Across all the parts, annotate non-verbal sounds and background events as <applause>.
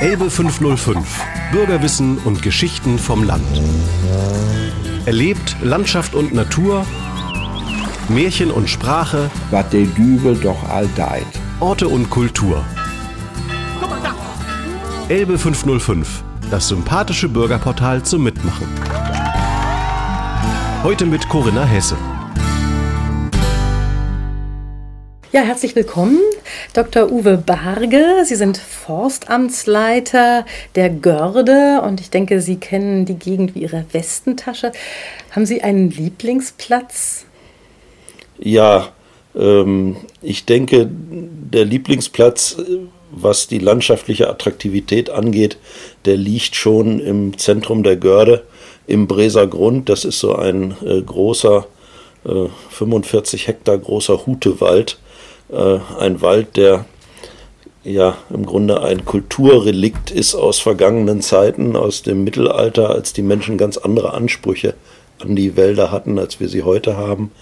Elbe 505. Bürgerwissen und Geschichten vom Land. Erlebt Landschaft und Natur, Märchen und Sprache, was der Dübel doch all deit. Orte und Kultur. Elbe 505. Das sympathische Bürgerportal zum Mitmachen. Heute mit Corinna Hesse. Ja, herzlich willkommen, Dr. Uwe Barge. Sie sind Forstamtsleiter der Görde und ich denke, Sie kennen die Gegend wie Ihre Westentasche. Haben Sie einen Lieblingsplatz? Ja, ähm, ich denke, der Lieblingsplatz, was die landschaftliche Attraktivität angeht, der liegt schon im Zentrum der Görde, im Breser Grund. Das ist so ein äh, großer, äh, 45 Hektar großer Hutewald äh, ein Wald, der ja im Grunde ein Kulturrelikt ist aus vergangenen Zeiten, aus dem Mittelalter, als die Menschen ganz andere Ansprüche an die Wälder hatten, als wir sie heute haben.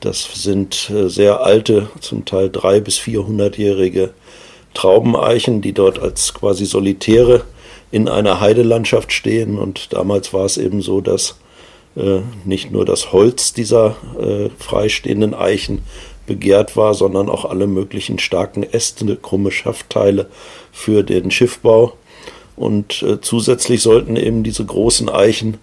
Das sind äh, sehr alte, zum Teil drei bis vierhundertjährige Traubeneichen, die dort als quasi Solitäre in einer Heidelandschaft stehen. Und damals war es eben so, dass äh, nicht nur das Holz dieser äh, freistehenden Eichen begehrt war, sondern auch alle möglichen starken Äste, krumme Schaftteile für den Schiffbau. Und äh, zusätzlich sollten eben diese großen Eichen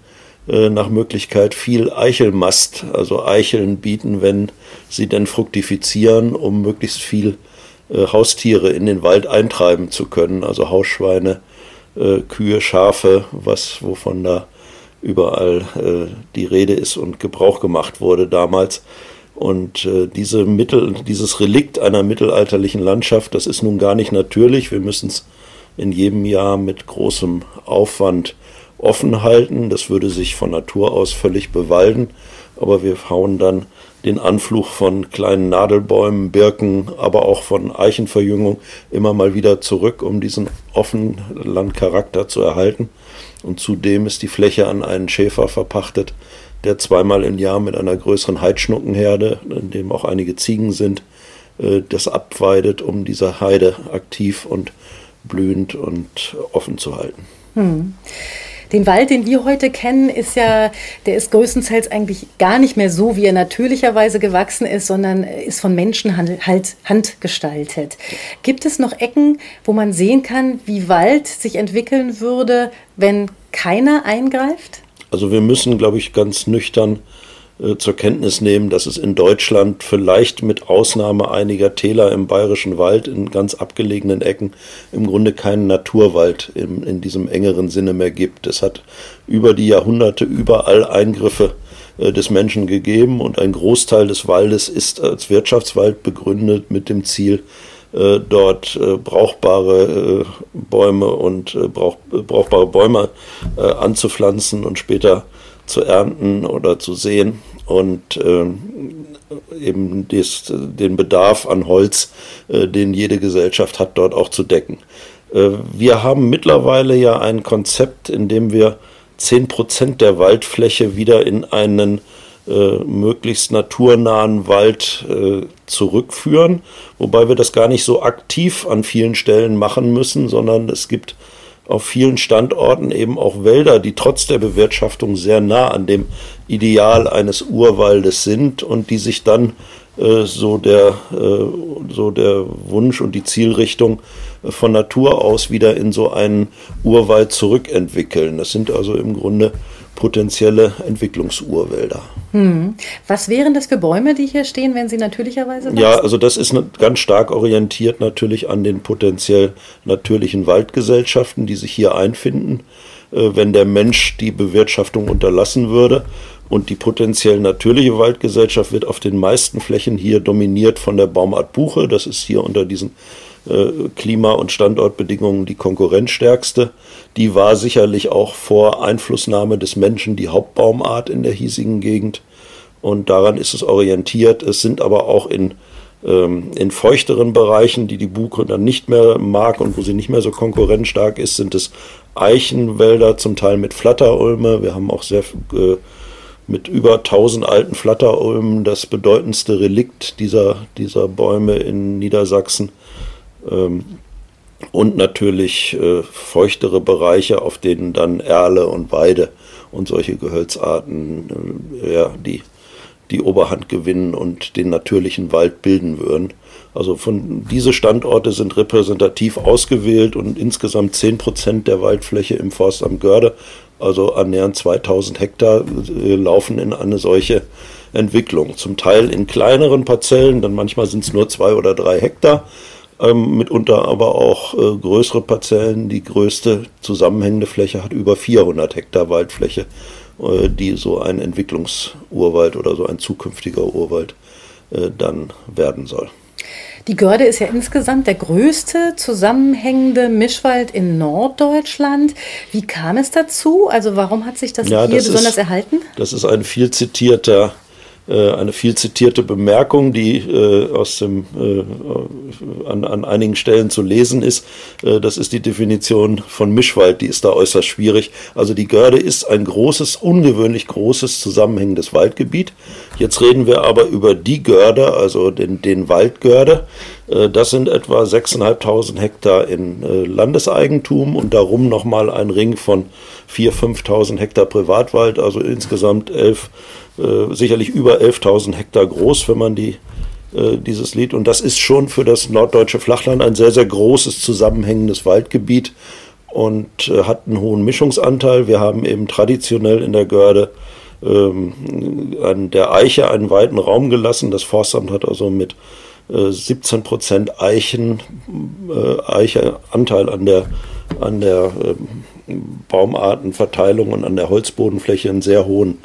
äh, nach Möglichkeit viel Eichelmast, also Eicheln bieten, wenn sie denn fruktifizieren, um möglichst viel äh, Haustiere in den Wald eintreiben zu können, also Hausschweine, äh, Kühe, Schafe, was wovon da überall äh, die Rede ist und Gebrauch gemacht wurde damals. Und äh, diese Mittel, dieses Relikt einer mittelalterlichen Landschaft, das ist nun gar nicht natürlich. Wir müssen es in jedem Jahr mit großem Aufwand offen halten. Das würde sich von Natur aus völlig bewalden. Aber wir hauen dann den Anflug von kleinen Nadelbäumen, Birken, aber auch von Eichenverjüngung immer mal wieder zurück, um diesen offenen Landcharakter zu erhalten. Und zudem ist die Fläche an einen Schäfer verpachtet, der zweimal im Jahr mit einer größeren Heidschnuckenherde, in dem auch einige Ziegen sind, äh, das abweidet, um diese Heide aktiv und blühend und offen zu halten. Hm. Den Wald, den wir heute kennen, ist ja, der ist größtenteils eigentlich gar nicht mehr so, wie er natürlicherweise gewachsen ist, sondern ist von Menschen halt handgestaltet. Gibt es noch Ecken, wo man sehen kann, wie Wald sich entwickeln würde, wenn keiner eingreift? Also wir müssen, glaube ich, ganz nüchtern äh, zur Kenntnis nehmen, dass es in Deutschland vielleicht mit Ausnahme einiger Täler im bayerischen Wald in ganz abgelegenen Ecken im Grunde keinen Naturwald im, in diesem engeren Sinne mehr gibt. Es hat über die Jahrhunderte überall Eingriffe äh, des Menschen gegeben und ein Großteil des Waldes ist als Wirtschaftswald begründet mit dem Ziel, dort äh, brauchbare äh, Bäume und brauch, brauchbare Bäume anzupflanzen und später zu ernten oder zu sehen und eben des, den Bedarf an Holz, den jede Gesellschaft hat, dort auch zu decken. wir haben mittlerweile ja ein Konzept, in dem wir 10% der Waldfläche wieder in einen äh, möglichst naturnahen Wald äh, zurückführen, wobei wir das gar nicht so aktiv an vielen Stellen machen müssen, sondern es gibt auf vielen Standorten eben auch Wälder, die trotz der Bewirtschaftung sehr nah an dem Ideal eines Urwaldes sind und die sich dann äh, so, der, äh, so der Wunsch und die Zielrichtung äh, von Natur aus wieder in so einen Urwald zurückentwickeln. Das sind also im Grunde potenzielle Entwicklungsurwälder. Hm. Was wären das für Bäume, die hier stehen, wenn sie natürlicherweise wachsen? Ja, also das ist ganz stark orientiert natürlich an den potenziell natürlichen Waldgesellschaften, die sich hier einfinden. Äh, wenn der Mensch die Bewirtschaftung unterlassen würde und die potenziell natürliche Waldgesellschaft wird auf den meisten Flächen hier dominiert von der Baumart Buche. Das ist hier unter diesen Klima- und Standortbedingungen die konkurrenzstärkste. Die war sicherlich auch vor Einflussnahme des Menschen die Hauptbaumart in der hiesigen Gegend. Und daran ist es orientiert. Es sind aber auch in, ähm, in feuchteren Bereichen, die die Buche dann nicht mehr mag und wo sie nicht mehr so konkurrenzstark ist, sind es Eichenwälder, zum Teil mit Flatterulme. Wir haben auch sehr äh, mit über 1000 alten Flatterulmen das bedeutendste Relikt dieser, dieser Bäume in Niedersachsen. Ähm, und natürlich äh, feuchtere Bereiche, auf denen dann Erle und Weide und solche Gehölzarten äh, ja, die, die Oberhand gewinnen und den natürlichen Wald bilden würden. Also von diese Standorte sind repräsentativ ausgewählt und insgesamt 10 Prozent der Waldfläche im Forstamt Görde, also annähernd 2000 Hektar, äh, laufen in eine solche Entwicklung. Zum Teil in kleineren Parzellen, dann manchmal sind es nur zwei oder drei Hektar, ähm, mitunter aber auch äh, größere Parzellen. Die größte zusammenhängende Fläche hat über 400 Hektar Waldfläche, äh, die so ein Entwicklungsurwald oder so ein zukünftiger Urwald äh, dann werden soll. Die Görde ist ja insgesamt der größte zusammenhängende Mischwald in Norddeutschland. Wie kam es dazu? Also warum hat sich das ja, hier das besonders ist, erhalten? Das ist ein viel zitierter eine viel zitierte Bemerkung, die äh, aus dem, äh, an, an einigen Stellen zu lesen ist. Äh, das ist die Definition von Mischwald, die ist da äußerst schwierig. Also die Görde ist ein großes, ungewöhnlich großes zusammenhängendes Waldgebiet. Jetzt reden wir aber über die Görde, also den, den Waldgörde. Äh, das sind etwa 6.500 Hektar in äh, Landeseigentum und darum nochmal ein Ring von 4.000, 5.000 Hektar Privatwald, also insgesamt 11 äh, sicherlich über 11.000 Hektar groß, wenn man die, dieses Lied. Und das ist schon für das norddeutsche Flachland ein sehr, sehr großes zusammenhängendes Waldgebiet und hat einen hohen Mischungsanteil. Wir haben eben traditionell in der Görde ähm, an der Eiche einen weiten Raum gelassen. Das Forstamt hat also mit 17 Prozent Eichen, Eiche Anteil an der, an der ähm, Baumartenverteilung und an der Holzbodenfläche einen sehr hohen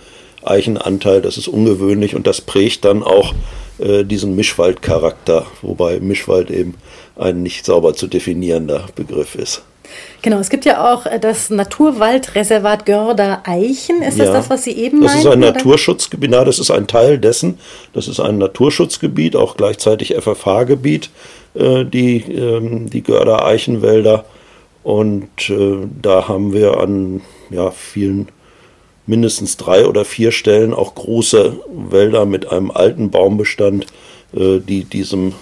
Eichenanteil. Das ist ungewöhnlich und das prägt dann auch äh, diesen Mischwaldcharakter, wobei Mischwald eben ein nicht sauber zu definierender Begriff ist. Genau, es gibt ja auch äh, das Naturwaldreservat Görder Eichen. Ist das das, was Sie eben meinten? Das ist ein oder? Naturschutzgebiet, na, das ist ein Teil dessen. Das ist ein Naturschutzgebiet, auch gleichzeitig FFH-Gebiet, äh, die, ähm, die Görder Eichenwälder. Und äh, da haben wir an ja, vielen mindestens drei oder vier Stellen auch große Wälder mit einem alten Baumbestand, äh, die diesem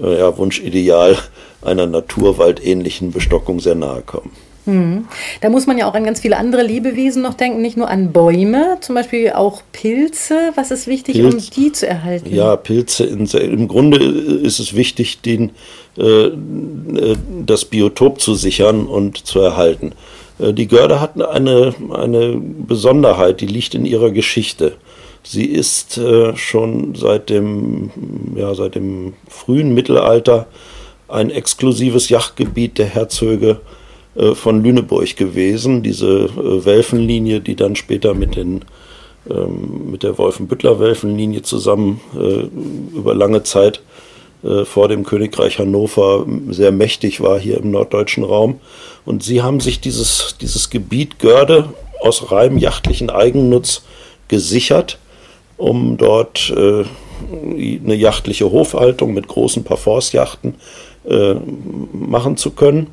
äh, ja, Wunschideal einer naturwaldähnlichen Bestockung sehr nahe kommen. Hm. Da muss man ja auch an ganz viele andere Lebewesen noch denken, nicht nur an Bäume, zum Beispiel auch Pilze. Was ist wichtig, Pilz, um die zu erhalten? Ja, Pilze, in, im Grunde ist es wichtig, den, äh, das Biotop zu sichern und zu erhalten. Äh, die Görde hat eine, eine Besonderheit, die liegt in ihrer Geschichte. Sie ist äh, schon seit dem, ja, seit dem frühen Mittelalter ein exklusives Yachtgebiet der Herzöge äh, von Lüneburg gewesen. Diese äh, Welfenlinie, die dann später mit, den, ähm, mit der Wolfenbüttler-Welfenlinie zusammen äh, über lange Zeit äh, vor dem Königreich Hannover sehr mächtig war hier im norddeutschen Raum. Und sie haben sich dieses, dieses Gebiet Görde aus reinem jachtlichen Eigennutz gesichert, um dort äh, eine jachtliche Hofhaltung mit großen Parforce-Yachten äh, machen zu können.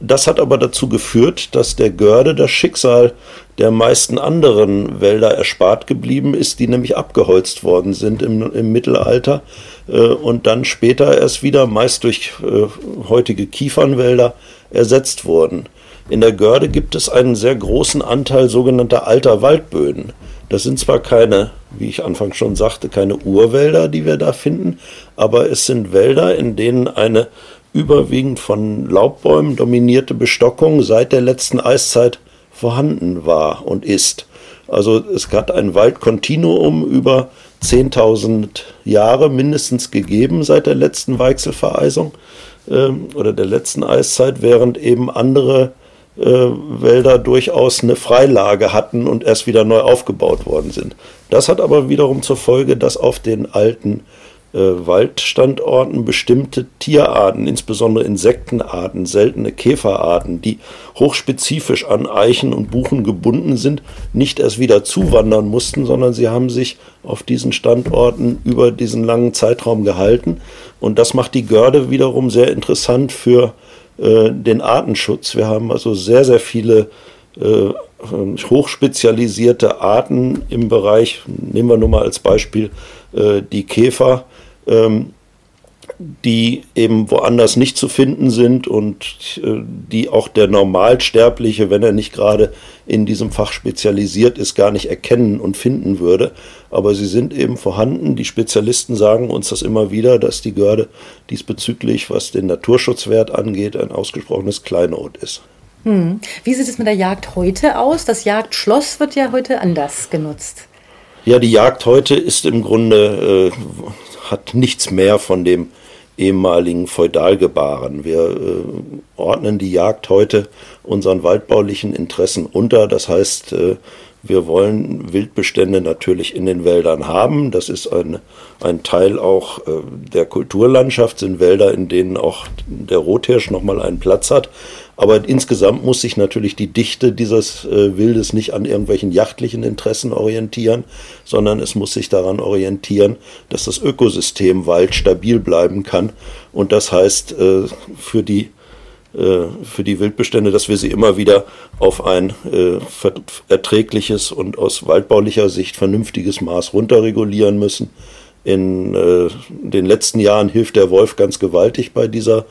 Das hat aber dazu geführt, dass der Görde das Schicksal der meisten anderen Wälder erspart geblieben ist, die nämlich abgeholzt worden sind im, im Mittelalter äh, und dann später erst wieder meist durch äh, heutige Kiefernwälder ersetzt wurden. In der Görde gibt es einen sehr großen Anteil sogenannter alter Waldböden. Das sind zwar keine, wie ich anfangs schon sagte, keine Urwälder, die wir da finden, aber es sind Wälder, in denen eine überwiegend von Laubbäumen dominierte Bestockung seit der letzten Eiszeit vorhanden war und ist. Also es hat ein Waldkontinuum über 10.000 Jahre mindestens gegeben seit der letzten Weichselvereisung äh, oder der letzten Eiszeit, während eben andere Wälder durchaus eine Freilage hatten und erst wieder neu aufgebaut worden sind. Das hat aber wiederum zur Folge, dass auf den alten äh, Waldstandorten bestimmte Tierarten, insbesondere Insektenarten, seltene Käferarten, die hochspezifisch an Eichen und Buchen gebunden sind, nicht erst wieder zuwandern mussten, sondern sie haben sich auf diesen Standorten über diesen langen Zeitraum gehalten. Und das macht die Görde wiederum sehr interessant für äh, den Artenschutz. Wir haben also sehr, sehr viele äh, hochspezialisierte Arten im Bereich, nehmen wir nur mal als Beispiel äh, die Käfer, ähm, die eben woanders nicht zu finden sind und äh, die auch der Normalsterbliche, wenn er nicht gerade in diesem Fach spezialisiert ist, gar nicht erkennen und finden würde. Aber sie sind eben vorhanden. Die Spezialisten sagen uns das immer wieder, dass die Görde diesbezüglich, was den Naturschutzwert angeht, ein ausgesprochenes Kleinod ist. Hm. Wie sieht es mit der Jagd heute aus? Das Jagdschloss wird ja heute anders genutzt. Ja, die Jagd heute ist im Grunde, äh, hat nichts mehr von dem ehemaligen Feudalgebaren. Wir äh, ordnen die Jagd heute unseren waldbaulichen Interessen unter. Das heißt, äh, wir wollen Wildbestände natürlich in den Wäldern haben. Das ist ein, ein Teil auch äh, der Kulturlandschaft, sind Wälder, in denen auch der Rothirsch nochmal einen Platz hat. Aber insgesamt muss sich natürlich die Dichte dieses äh, Wildes nicht an irgendwelchen jachtlichen Interessen orientieren, sondern es muss sich daran orientieren, dass das Ökosystem Wald stabil bleiben kann. Und das heißt äh, für die für die Wildbestände, dass wir sie immer wieder auf ein äh, erträgliches und aus waldbaulicher Sicht vernünftiges Maß runterregulieren müssen. In äh, den letzten Jahren hilft der Wolf ganz gewaltig bei dieser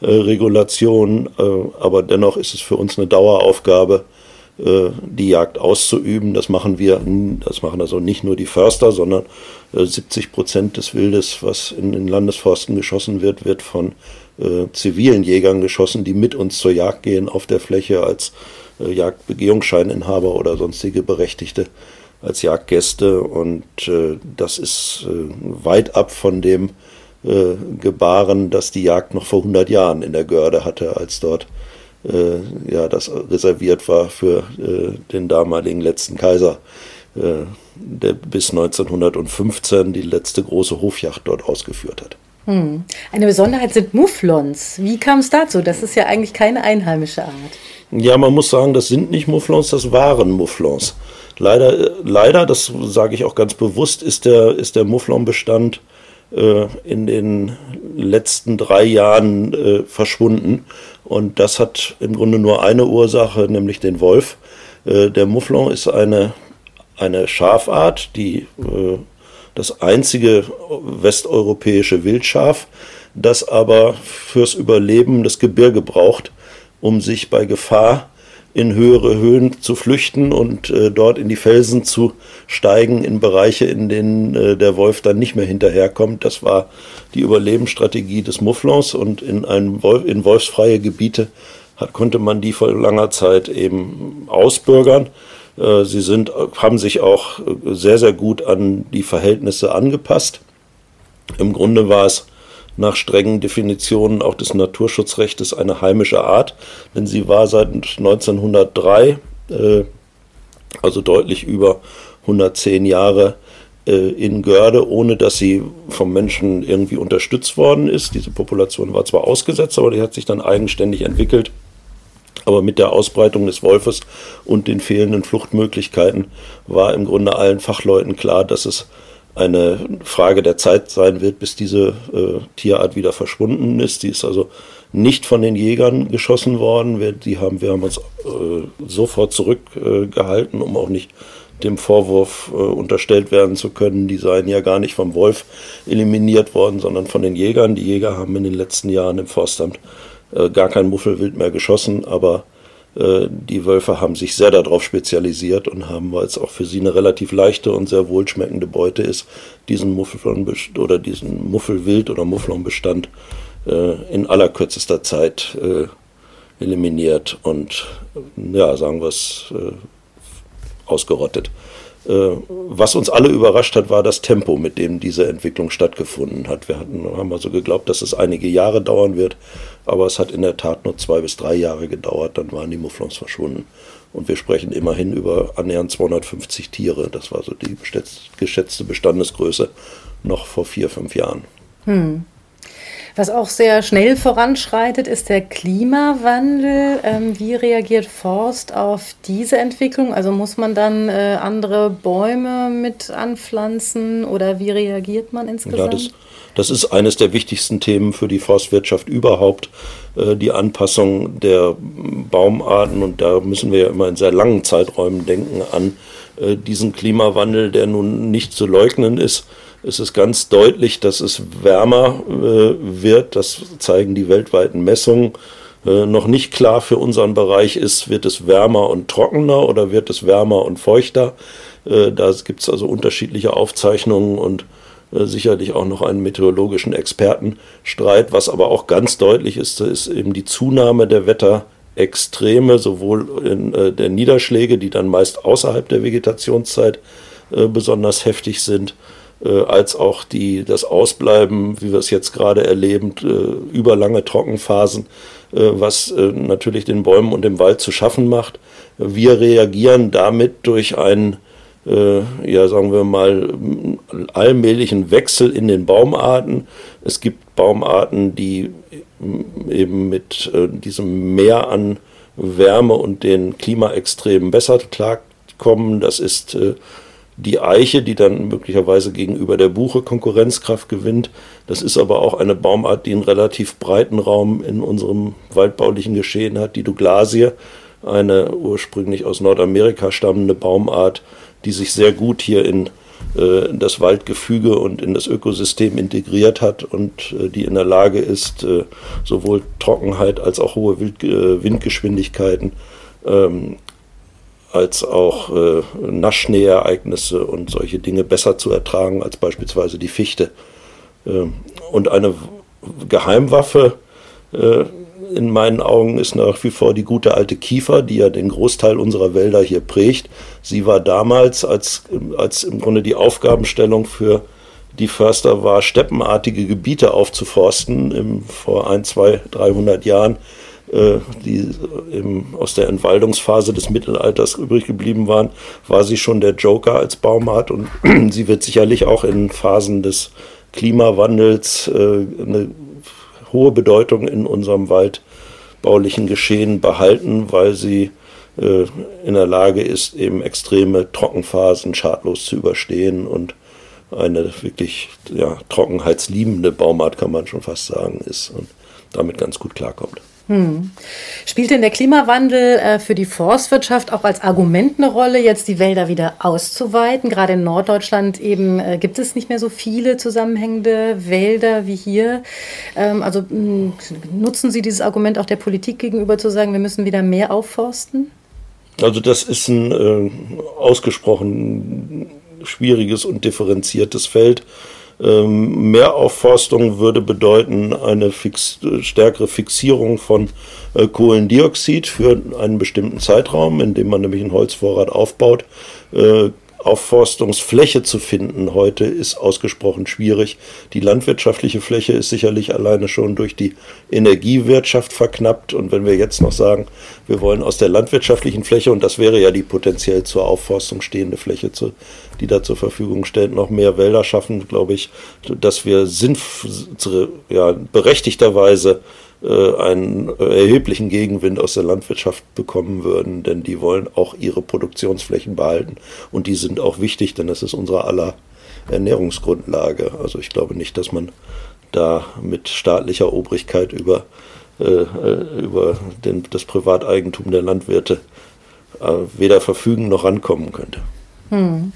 äh, Regulation, äh, aber dennoch ist es für uns eine Daueraufgabe, äh, die Jagd auszuüben. Das machen wir, das machen also nicht nur die Förster, sondern 70 Prozent des Wildes, was in den Landesforsten geschossen wird, wird von äh, zivilen Jägern geschossen, die mit uns zur Jagd gehen auf der Fläche als äh, Jagdbegehungsscheininhaber oder sonstige Berechtigte als Jagdgäste. Und äh, das ist äh, weit ab von dem äh, Gebaren, das die Jagd noch vor 100 Jahren in der Görde hatte, als dort äh, ja, das reserviert war für den damaligen letzten Kaiser der bis 1915 die letzte große Hofjacht dort ausgeführt hat. Hm. Eine Besonderheit sind Mufflons. Wie kam es dazu? Das ist ja eigentlich keine einheimische Art. Ja, man muss sagen, das sind nicht Mufflons, das waren Mufflons. Leider, leider das sage ich auch ganz bewusst, ist der, ist der Mufflonbestand äh, in den letzten drei Jahren äh, verschwunden. Und das hat im Grunde nur eine Ursache, nämlich den Wolf. Äh, der Mufflon ist eine, eine Schafart, die äh, das einzige westeuropäische Wildschaf, das aber fürs Überleben das Gebirge braucht, um sich bei Gefahr in höhere Höhen zu flüchten und äh, dort in die Felsen zu steigen, in Bereiche, in denen äh, der Wolf dann nicht mehr hinterherkommt. Das war die Überlebensstrategie des Mufflons und in, ein Wolf, in wolfsfreie Gebiete hat, konnte man die vor langer Zeit eben ausbürgern. Äh, sie sind, haben sich auch äh, sehr, sehr gut an die Verhältnisse angepasst. Im Grunde war es nach strengen Definitionen auch des Naturschutzrechts eine heimische Art, denn sie war seit 1903, äh, also deutlich über 110 Jahre, in Görde, ohne dass sie vom Menschen irgendwie unterstützt worden ist. Diese Population war zwar ausgesetzt, aber die hat sich dann eigenständig entwickelt aber mit der Ausbreitung des Wolfes und den fehlenden Fluchtmöglichkeiten war im Grunde allen Fachleuten klar, dass es eine Frage der Zeit sein wird, bis diese äh, Tierart wieder verschwunden ist. Die ist also nicht von den Jägern geschossen worden. Wir, die haben, wir haben uns äh, sofort zurückgehalten, äh, um auch nicht dem Vorwurf äh, unterstellt werden zu können, die seien ja gar nicht vom Wolf eliminiert worden, sondern von den Jägern. Die Jäger haben in den letzten Jahren im Forstamt äh, gar kein Muffelwild mehr geschossen, aber die Wölfe haben sich sehr darauf spezialisiert und haben, weil es auch für sie eine relativ leichte und sehr wohlschmeckende Beute ist, diesen Mufflon oder diesen Muffelwild oder Mufflonbestand äh, in allerkürzester Zeit äh, eliminiert und ja, sagen wir es, äh, ausgerottet. Äh, was uns alle überrascht hat, war das Tempo, mit dem diese Entwicklung stattgefunden hat. Wir hatten, haben also geglaubt, dass es einige Jahre dauern wird, aber es hat in der Tat nur zwei bis drei Jahre gedauert, dann waren die Mufflons verschwunden. Und wir sprechen immerhin über annähernd 250 Tiere. Das war so die geschätzte Bestandesgröße noch vor vier, fünf Jahren. Hm. Was auch sehr schnell voranschreitet, ist der Klimawandel. Ähm, wie reagiert Forst auf diese Entwicklung? Also muss man dann äh, andere Bäume mit anpflanzen oder wie reagiert man insgesamt? Ja, das, das ist eines der wichtigsten Themen für die Forstwirtschaft überhaupt, äh, die Anpassung der Baumarten. Und da müssen wir ja immer in sehr langen Zeiträumen denken an diesen Klimawandel, der nun nicht zu leugnen ist Es ist ganz deutlich, dass es wärmer äh, wird. Das zeigen die weltweiten Messungen. Äh, noch nicht klar für unseren Bereich ist, wird es wärmer und trockener oder wird es wärmer und feuchter. Äh, da gibt es also unterschiedliche Aufzeichnungen und äh, sicherlich auch noch einen meteorologischen Expertenstreit. Was aber auch ganz deutlich ist, ist eben die Zunahme der Wetterextreme, sowohl in äh, der Niederschläge, die dann meist außerhalb der Vegetationszeit äh, besonders heftig sind, äh, als auch die, das Ausbleiben, wie wir es jetzt gerade erleben, äh, über lange Trockenphasen, äh, was natürlich den Bäumen und dem Wald zu schaffen macht. Wir reagieren damit durch einen ja, sagen wir mal, allmählichen Wechsel in den Baumarten. Es gibt Baumarten, die eben mit diesem Mehr an Wärme und den Klimaextremen besser klarkommen. Das ist die Eiche, die dann möglicherweise gegenüber der Buche Konkurrenzkraft gewinnt. Das ist aber auch eine Baumart, die einen relativ breiten Raum in unserem waldbaulichen Geschehen hat. Die Douglasie, eine ursprünglich aus Nordamerika stammende Baumart, die sich sehr gut hier in äh, das Waldgefüge und in das Ökosystem integriert hat und äh, die in der Lage ist, äh, sowohl Trockenheit als auch hohe Wind, Windgeschwindigkeiten ähm, als auch äh, und solche Dinge besser zu ertragen als beispielsweise die Fichte. Ähm, und eine Geheimwaffe in meinen Augen ist nach wie vor die gute alte Kiefer, die ja den Großteil unserer Wälder hier prägt. Sie war damals, als, als im Grunde die Aufgabenstellung für die Förster war, steppenartige Gebiete aufzuforsten, im, vor ein, zwei, dreihundert Jahren, äh, die eben aus der Entwaldungsphase des Mittelalters übrig geblieben waren, war sie schon der Joker als Baumart und <clears throat> sie wird sicherlich auch in Phasen des Klimawandels äh, eine hohe Bedeutung in unserem waldbaulichen Geschehen behalten, weil sie äh, in der Lage ist, eben extreme Trockenphasen schadlos zu überstehen und eine wirklich ja, trockenheitsliebende Baumart, kann man schon fast sagen, ist und damit ganz gut klarkommt. Hm. Spielt denn der Klimawandel äh, für die Forstwirtschaft auch als Argument eine Rolle, jetzt die Wälder wieder auszuweiten? Gerade in Norddeutschland eben äh, gibt es nicht mehr so viele zusammenhängende Wälder wie hier. Ähm, also mh, hm, nutzen Sie dieses Argument auch der Politik gegenüber zu sagen, wir müssen wieder mehr aufforsten? Also das ist ein äh, ausgesprochen schwieriges und differenziertes Feld. Ähm, Mehraufforstung würde bedeuten eine fix, stärkere Fixierung von äh, Kohlendioxid für einen bestimmten Zeitraum, indem man nämlich einen Holzvorrat aufbaut. Äh, Aufforstungsfläche zu finden heute ist ausgesprochen schwierig. Die landwirtschaftliche Fläche ist sicherlich alleine schon durch die Energiewirtschaft verknappt. Und wenn wir jetzt noch sagen, wir wollen aus der landwirtschaftlichen Fläche, und das wäre ja die potenziell zur Aufforstung stehende Fläche, die da zur Verfügung stellt, noch mehr Wälder schaffen, glaube ich, dass wir sinnf ja, berechtigterweise einen erheblichen Gegenwind aus der Landwirtschaft bekommen würden, denn die wollen auch ihre Produktionsflächen behalten und die sind auch wichtig, denn das ist unsere aller Ernährungsgrundlage. Also ich glaube nicht, dass man da mit staatlicher Obrigkeit über, äh, äh über den, das Privateigentum der Landwirte äh, weder verfügen noch rankommen könnte. Hm.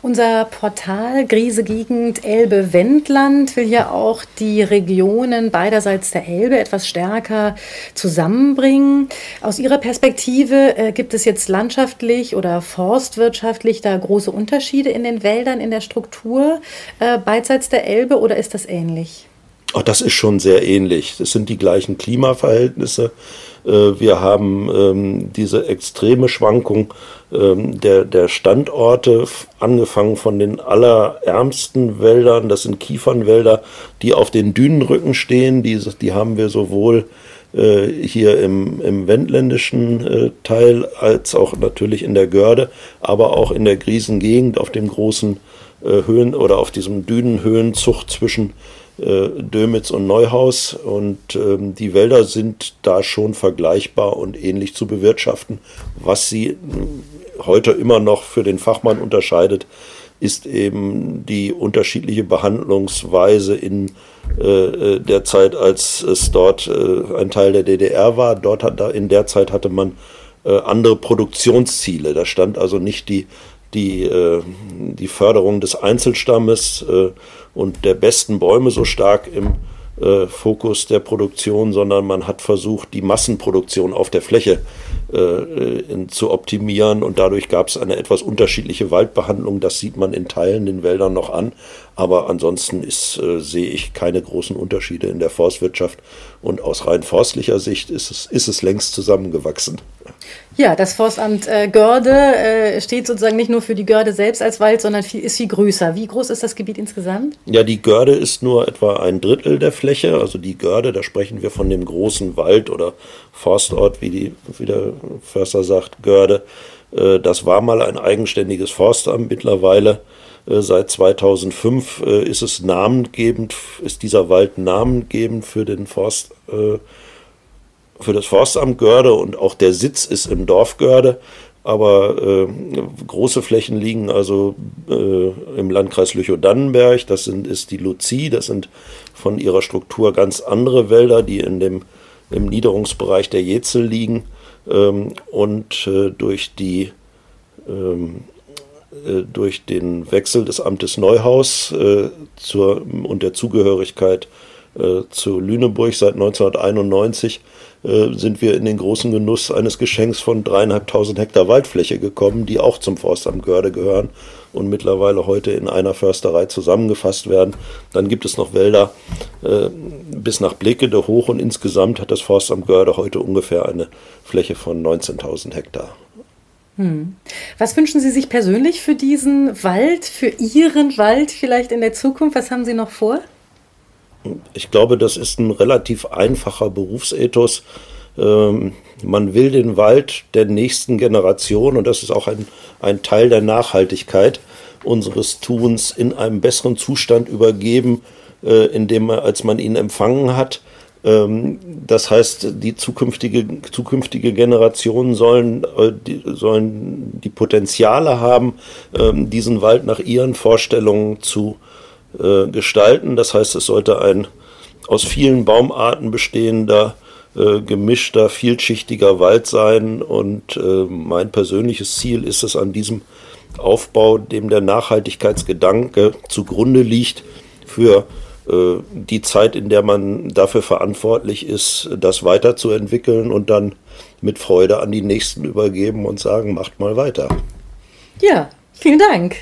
Unser Portal Griese Gegend Elbe Wendland will ja auch die Regionen beiderseits der Elbe etwas stärker zusammenbringen. Aus Ihrer Perspektive äh, gibt es jetzt landschaftlich oder forstwirtschaftlich da große Unterschiede in den Wäldern in der Struktur äh, beidseits der Elbe oder ist das ähnlich? Oh, das ist schon sehr ähnlich. Das sind die gleichen Klimaverhältnisse. Äh, wir haben ähm, diese extreme Schwankung ähm, der, Standorte, angefangen von den allerärmsten Wäldern, das sind Kiefernwälder, die auf den Dünenrücken stehen, die, haben wir sowohl äh, hier im, im wendländischen äh, Teil als auch natürlich in der Görde, aber auch in der Griesengegend auf dem großen Höhen oder auf diesem Dünenhöhenzug zwischen Dömitz und Neuhaus. Und ähm, die Wälder sind da schon vergleichbar und ähnlich zu bewirtschaften. Was sie heute immer noch für den Fachmann unterscheidet, ist eben die unterschiedliche Behandlungsweise in äh, äh der Zeit, als es dort äh, ein Teil der DDR war. Dort hat, in der Zeit hatte man äh, andere Produktionsziele. Da stand also nicht die die, äh, die Förderung des Einzelstammes äh, und der besten Bäume so stark im äh, Fokus der Produktion, sondern man hat versucht, die Massenproduktion auf der Fläche äh, in, zu optimieren und dadurch gab es eine etwas unterschiedliche Waldbehandlung. Das sieht man in Teilen den Wäldern noch an, aber ansonsten ist, äh, sehe ich keine großen Unterschiede in der Forstwirtschaft und aus rein forstlicher Sicht ist es, ist es längst zusammengewachsen. Ja, das Forstamt äh, Görde äh, steht sozusagen nicht nur für die Görde selbst als Wald, sondern viel, ist viel größer. Wie groß ist das Gebiet insgesamt? Ja, die Görde ist nur etwa ein Drittel der Fläche. Also die Görde, da sprechen wir von dem großen Wald oder Forstort, wie, die, wie der Förster sagt, Görde. Äh, das war mal ein eigenständiges Forstamt. Mittlerweile seit 2005 äh, ist es namengebend, ist dieser Wald namengebend für den Forst für das Forstamt Görde und auch der Sitz ist im Dorf Görde. Aber äh, große Flächen liegen also äh, im Landkreis Lüchow-Dannenberg. Das sind, ist die Luzie, das sind von ihrer Struktur ganz andere Wälder, die in dem, im Niederungsbereich der Jezel liegen. Ähm, und äh, durch, die, ähm, äh, durch den Wechsel des Amtes Neuhaus äh, zur, und der Zugehörigkeit äh, zu Lüneburg seit 1991 äh, sind wir in den großen Genuss eines Geschenks von dreieinhalbtausend Hektar Waldfläche gekommen, die auch zum Forstamt Görde gehören und mittlerweile heute in einer Försterei zusammengefasst werden. Dann gibt es noch Wälder äh, bis nach Blickede hoch und insgesamt hat das Forstamt Görde heute ungefähr eine Fläche von 19.000 Hektar. Hm. Was wünschen Sie sich persönlich für diesen Wald, für Ihren Wald vielleicht in der Zukunft? Was haben Sie noch vor? Ich glaube, das ist ein relativ einfacher Berufsethos. Ähm, man will den Wald der nächsten Generation, und das ist auch ein, ein Teil der Nachhaltigkeit unseres Tuns, in einem besseren Zustand übergeben, äh, in dem man, als man ihn empfangen hat. Ähm, das heißt, die zukünftige, zukünftige Generationen sollen, äh, die, sollen die Potenziale haben, ähm, diesen Wald nach ihren Vorstellungen zu äh, gestalten. Das heißt, es sollte ein aus vielen Baumarten bestehender, äh, gemischter, vielschichtiger Wald sein. Und mein persönliches Ziel ist es an diesem Aufbau, dem der Nachhaltigkeitsgedanke zugrunde liegt, für die Zeit, in der man dafür verantwortlich ist, das weiterzuentwickeln und dann mit Freude an die Nächsten übergeben und sagen, macht mal weiter. Ja, vielen Dank.